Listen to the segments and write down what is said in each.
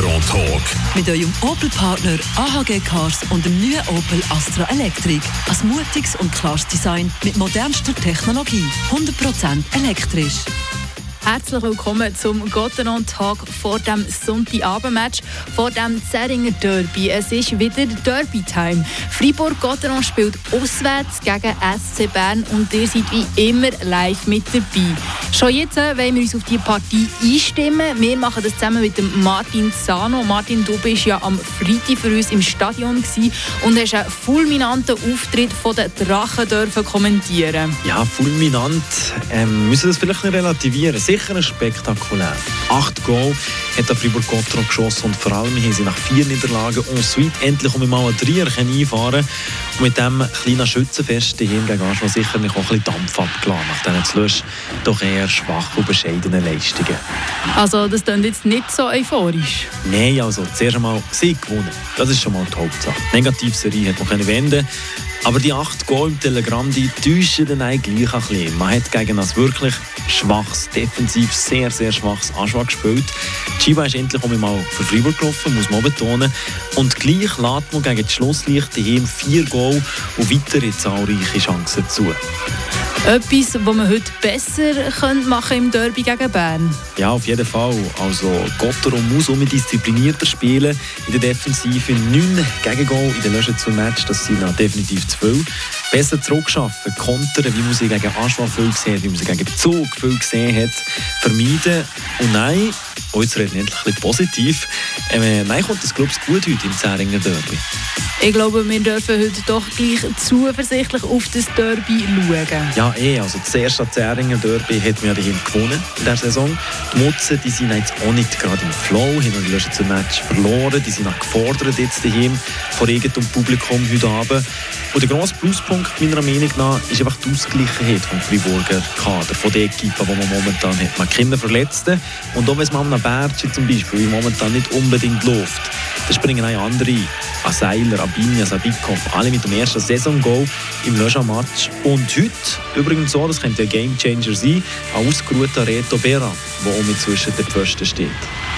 Gotteron Talk. Mit eurem Opel-Partner AHG Cars und dem neuen Opel Astra Electric. Ein mutiges und klares Design mit modernster Technologie. 100% elektrisch. Herzlich willkommen zum Gotteron Tag vor dem Sonntagabendmatch, vor dem Zeringer Derby. Es ist wieder Derby-Time. Fribourg-Gotteron spielt auswärts gegen SC Bern und ihr seid wie immer live mit dabei. Schon jetzt äh, wollen wir uns auf die Partie einstimmen. Wir machen das zusammen mit Martin Zano. Martin, du bist ja am Freitag für uns im Stadion und hast einen fulminanten Auftritt von den Drachen dürfen kommentieren. Ja, fulminant. Ähm, müssen das vielleicht relativieren sicher spektakulär. Acht Goal hat der Fribourg Gotteron geschossen und vor allem haben sie nach vier Niederlagen ensuite endlich um mal einen Dreier einfahren und mit dem kleinen Schützenfest daheim gegen Aschwa sicher auch ein bisschen Dampf abgelassen nach diesen zuletzt doch eher schwach und bescheidenen Leistungen. Also das klingt jetzt nicht so euphorisch? Nein, also zuerst einmal sie gewonnen. Das ist schon mal die Hauptsache. Negativserie hat man wenden aber die acht Goal im Telegramm, die täuschen dann eigentlich ein bisschen. Man hat gegen das wirklich schwaches, defensiv sehr, sehr schwaches Anschlag gespielt. Chiba ist endlich mal für Freiburg gelaufen, muss man betonen. Und gleich lädt man gegen die Schlusslichte hier vier Goal und weitere zahlreiche Chancen zu. Etwas, was man heute besser machen im Derby gegen Bern? Ja, auf jeden Fall. Also Gottero muss um disziplinierter spielen. In der Defensive 9 Gegengol in den letzten zwei Matches, das sind definitiv zu viel. Besser zurückschaffen, kontern, wie man sie gegen Aschwa viel gesehen hat, wie man sie gegen Zug viel gesehen hat, vermeiden. Und nein, oh, jetzt reden wir endlich ein bisschen positiv, ähm, nein, kommt das, glaube ich, gut heute im Zähringer Derby. Ich glaube, wir dürfen heute doch gleich zuversichtlich auf das Derby schauen. Ja, eh. Also das erste Zähringer Derby hat wir ja gewonnen in dieser Saison. Die Mutzen die sind jetzt auch nicht gerade im Flow, haben die letzten Match verloren. Die sind auch gefordert jetzt daheim von irgendeinem Publikum heute Abend. Und der grosse Pluspunkt meiner Meinung nach ist einfach die Ausgleichheit vom Friburger Kader, von der Equipe, die man momentan hat. Man hat keine Verletzten und auch wenn es mal Bertschi zum Beispiel momentan nicht unbedingt läuft, dann springen auch andere an Seiler, Abinia, Sabikov, alle mit dem ersten Saison-Goal im Löscher-Match. Und heute, übrigens so, das könnte ein Gamechanger sein, ein ausgeruhter Reto Berra, der mit zwischen den Pfosten steht.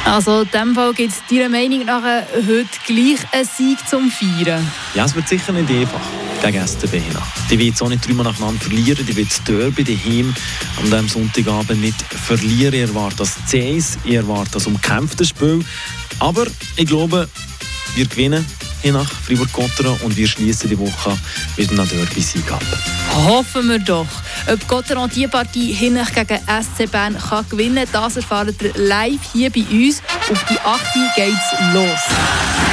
Also in diesem Fall gibt es deiner Meinung nach heute gleich einen Sieg zum Feiern? Ja, es wird sicher nicht einfach gegen STB nach. Die wird jetzt auch nicht dreimal nacheinander verlieren, die wird das Derby daheim an diesem Sonntagabend nicht verlieren. Ich erwarte das CS, ich erwarte das umkämpfte Spiel. Aber ich glaube, wir gewinnen hier nach Fribourg-Gotteron und wir schließen die Woche mit einem Derby-Sieg ab. Hoffen wir doch. Ob Gotteron diese Partie hin gegen SC Bern kann gewinnen kann, das erfahren wir live hier bei uns. Auf die 8. geht's los.